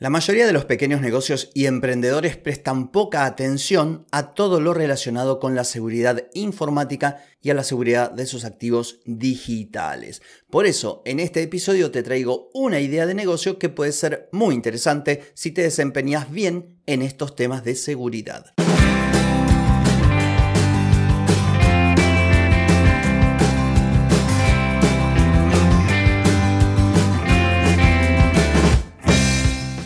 La mayoría de los pequeños negocios y emprendedores prestan poca atención a todo lo relacionado con la seguridad informática y a la seguridad de sus activos digitales. Por eso, en este episodio te traigo una idea de negocio que puede ser muy interesante si te desempeñas bien en estos temas de seguridad.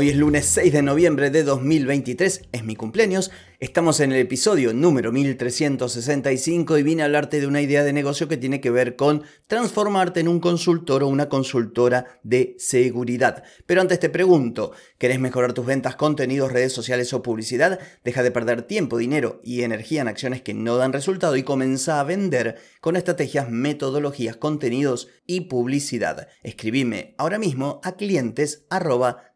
Hoy es lunes 6 de noviembre de 2023, es mi cumpleaños, estamos en el episodio número 1365 y vine a hablarte de una idea de negocio que tiene que ver con transformarte en un consultor o una consultora de seguridad. Pero antes te pregunto, ¿querés mejorar tus ventas, contenidos, redes sociales o publicidad? Deja de perder tiempo, dinero y energía en acciones que no dan resultado y comienza a vender con estrategias, metodologías, contenidos y publicidad. Escribime ahora mismo a clientes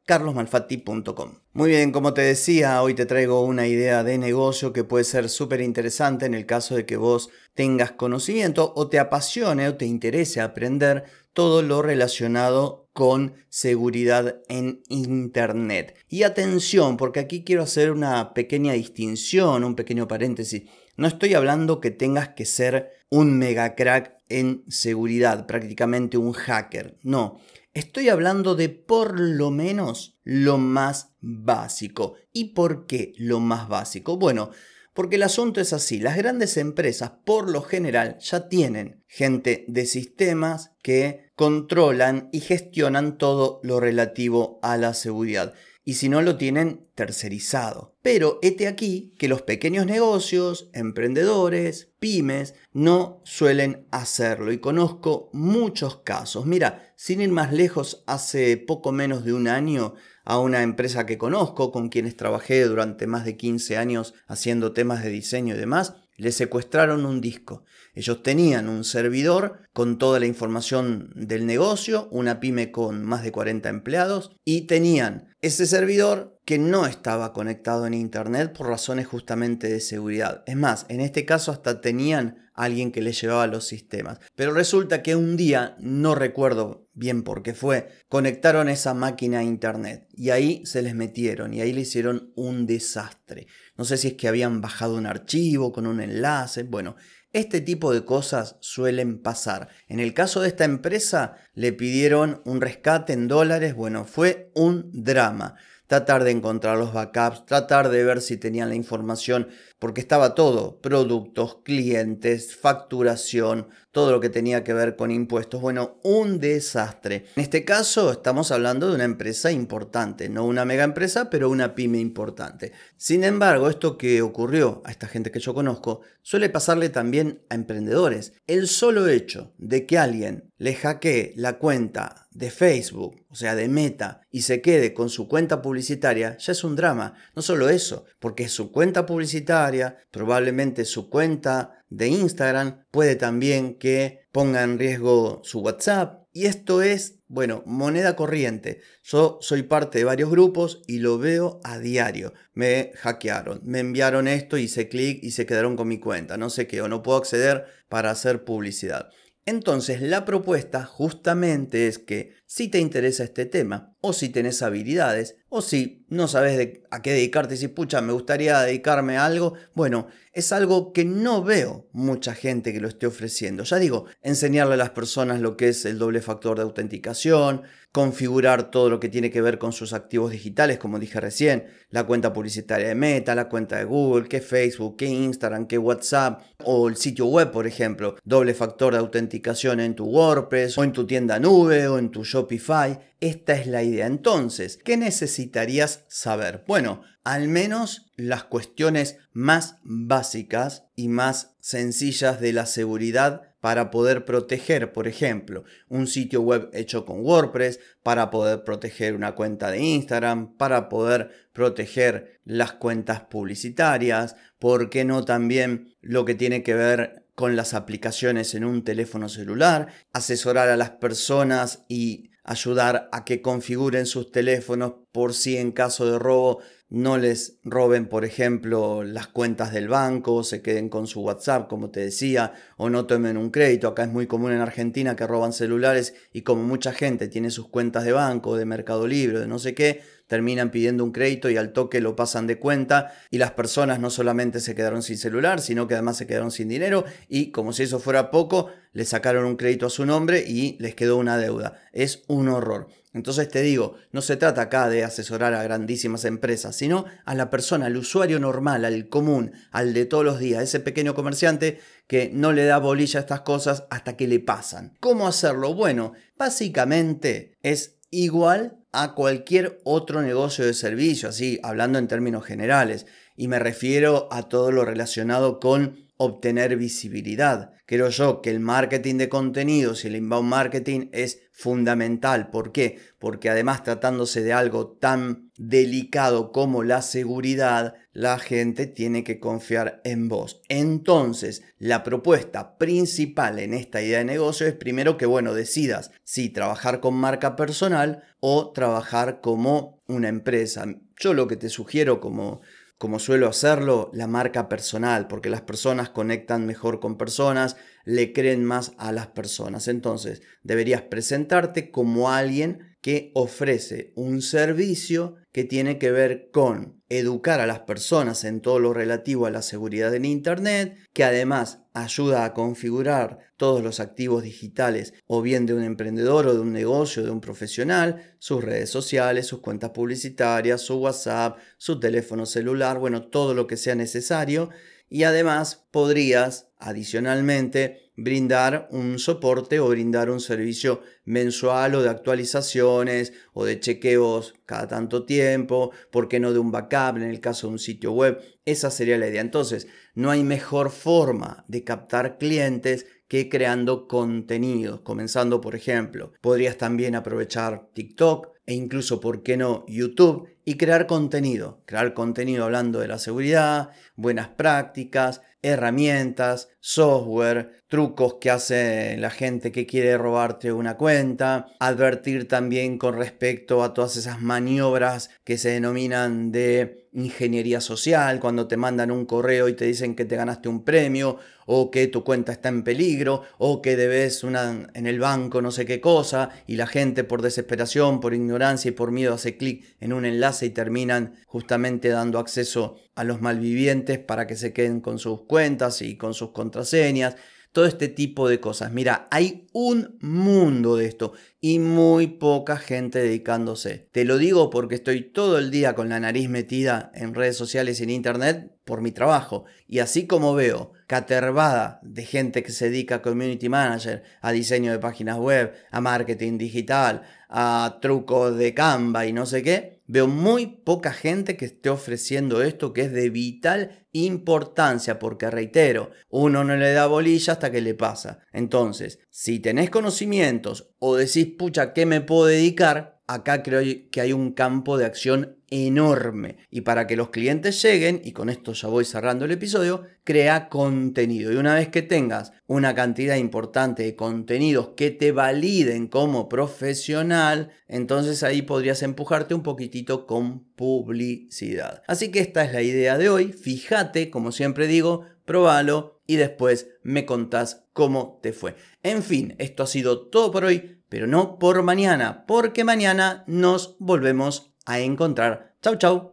carlosmalfatti.com. Muy bien, como te decía, hoy te traigo una idea de negocio que puede ser súper interesante en el caso de que vos tengas conocimiento o te apasione o te interese aprender todo lo relacionado con seguridad en Internet. Y atención, porque aquí quiero hacer una pequeña distinción, un pequeño paréntesis. No estoy hablando que tengas que ser un mega crack en seguridad, prácticamente un hacker. No, Estoy hablando de por lo menos lo más básico. ¿Y por qué lo más básico? Bueno, porque el asunto es así. Las grandes empresas por lo general ya tienen gente de sistemas que controlan y gestionan todo lo relativo a la seguridad y si no lo tienen tercerizado. Pero este aquí que los pequeños negocios, emprendedores, pymes, no suelen hacerlo y conozco muchos casos. Mira, sin ir más lejos, hace poco menos de un año a una empresa que conozco, con quienes trabajé durante más de 15 años haciendo temas de diseño y demás, le secuestraron un disco. Ellos tenían un servidor con toda la información del negocio, una pyme con más de 40 empleados, y tenían ese servidor que no estaba conectado en Internet por razones justamente de seguridad. Es más, en este caso hasta tenían alguien que les llevaba los sistemas. Pero resulta que un día, no recuerdo bien por qué fue, conectaron esa máquina a Internet y ahí se les metieron y ahí le hicieron un desastre. No sé si es que habían bajado un archivo con un enlace, bueno. Este tipo de cosas suelen pasar. En el caso de esta empresa le pidieron un rescate en dólares. Bueno, fue un drama. Tratar de encontrar los backups, tratar de ver si tenían la información porque estaba todo, productos, clientes, facturación, todo lo que tenía que ver con impuestos. Bueno, un desastre. En este caso estamos hablando de una empresa importante, no una mega empresa, pero una pyme importante. Sin embargo, esto que ocurrió a esta gente que yo conozco suele pasarle también a emprendedores. El solo hecho de que alguien le hackee la cuenta de Facebook, o sea, de Meta, y se quede con su cuenta publicitaria, ya es un drama. No solo eso, porque su cuenta publicitaria probablemente su cuenta de Instagram, puede también que ponga en riesgo su WhatsApp. Y esto es, bueno, moneda corriente. Yo soy parte de varios grupos y lo veo a diario. Me hackearon, me enviaron esto, hice clic y se quedaron con mi cuenta. No sé qué, o no puedo acceder para hacer publicidad. Entonces la propuesta justamente es que si te interesa este tema o si tenés habilidades o si no sabes a qué dedicarte, si pucha, me gustaría dedicarme a algo, bueno, es algo que no veo mucha gente que lo esté ofreciendo. Ya digo, enseñarle a las personas lo que es el doble factor de autenticación, configurar todo lo que tiene que ver con sus activos digitales, como dije recién, la cuenta publicitaria de Meta, la cuenta de Google, que Facebook, que Instagram, que WhatsApp o el sitio web, por ejemplo, doble factor de autenticación en tu WordPress o en tu tienda nube o en tu Shopify. Esta es la idea. Entonces, ¿qué necesitarías saber? Bueno, al menos las cuestiones más básicas y más sencillas de la seguridad para poder proteger, por ejemplo, un sitio web hecho con WordPress, para poder proteger una cuenta de Instagram, para poder proteger las cuentas publicitarias, ¿por qué no también lo que tiene que ver con las aplicaciones en un teléfono celular, asesorar a las personas y ayudar a que configuren sus teléfonos por si en caso de robo no les roben, por ejemplo, las cuentas del banco, se queden con su WhatsApp, como te decía, o no tomen un crédito. Acá es muy común en Argentina que roban celulares y como mucha gente tiene sus cuentas de banco, de Mercado Libre, de no sé qué, terminan pidiendo un crédito y al toque lo pasan de cuenta y las personas no solamente se quedaron sin celular, sino que además se quedaron sin dinero y como si eso fuera poco, le sacaron un crédito a su nombre y les quedó una deuda. Es un horror. Entonces te digo, no se trata acá de asesorar a grandísimas empresas, sino a la persona, al usuario normal, al común, al de todos los días, ese pequeño comerciante que no le da bolilla a estas cosas hasta que le pasan. ¿Cómo hacerlo? Bueno, básicamente es igual a cualquier otro negocio de servicio, así hablando en términos generales, y me refiero a todo lo relacionado con obtener visibilidad. Creo yo que el marketing de contenidos y el inbound marketing es fundamental. ¿Por qué? Porque además tratándose de algo tan delicado como la seguridad, la gente tiene que confiar en vos. Entonces, la propuesta principal en esta idea de negocio es primero que, bueno, decidas si trabajar con marca personal o trabajar como una empresa. Yo lo que te sugiero como como suelo hacerlo, la marca personal, porque las personas conectan mejor con personas, le creen más a las personas. Entonces, deberías presentarte como alguien que ofrece un servicio que tiene que ver con educar a las personas en todo lo relativo a la seguridad en Internet, que además ayuda a configurar todos los activos digitales o bien de un emprendedor o de un negocio, de un profesional, sus redes sociales, sus cuentas publicitarias, su WhatsApp, su teléfono celular, bueno, todo lo que sea necesario. Y además podrías, adicionalmente, brindar un soporte o brindar un servicio mensual o de actualizaciones o de chequeos cada tanto tiempo, ¿por qué no de un backup en el caso de un sitio web? Esa sería la idea. Entonces, no hay mejor forma de captar clientes que creando contenidos, comenzando por ejemplo, podrías también aprovechar TikTok e incluso, ¿por qué no?, YouTube y crear contenido, crear contenido hablando de la seguridad, buenas prácticas, herramientas, software, trucos que hace la gente que quiere robarte una cuenta, advertir también con respecto a todas esas maniobras que se denominan de ingeniería social, cuando te mandan un correo y te dicen que te ganaste un premio o que tu cuenta está en peligro o que debes una en el banco no sé qué cosa y la gente por desesperación, por ignorancia y por miedo hace clic en un enlace y terminan justamente dando acceso a los malvivientes para que se queden con sus cuentas y con sus contraseñas todo este tipo de cosas. Mira, hay un mundo de esto y muy poca gente dedicándose. Te lo digo porque estoy todo el día con la nariz metida en redes sociales y en internet por mi trabajo. Y así como veo catervada de gente que se dedica a community manager, a diseño de páginas web, a marketing digital, a trucos de Canva y no sé qué, veo muy poca gente que esté ofreciendo esto que es de vital importancia, porque reitero, uno no le da bolilla hasta que le pasa. Entonces, si tenés conocimientos o decís, pucha, ¿qué me puedo dedicar? Acá creo que hay un campo de acción enorme. Y para que los clientes lleguen, y con esto ya voy cerrando el episodio, crea contenido. Y una vez que tengas una cantidad importante de contenidos que te validen como profesional, entonces ahí podrías empujarte un poquitito con publicidad. Así que esta es la idea de hoy. Fíjate, como siempre digo, probalo y después me contás cómo te fue. En fin, esto ha sido todo por hoy, pero no por mañana, porque mañana nos volvemos a encontrar. Chau, chau.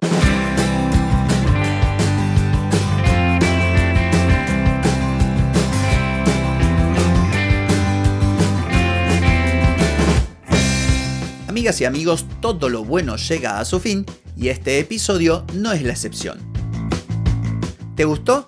Amigas y amigos, todo lo bueno llega a su fin y este episodio no es la excepción. ¿Te gustó?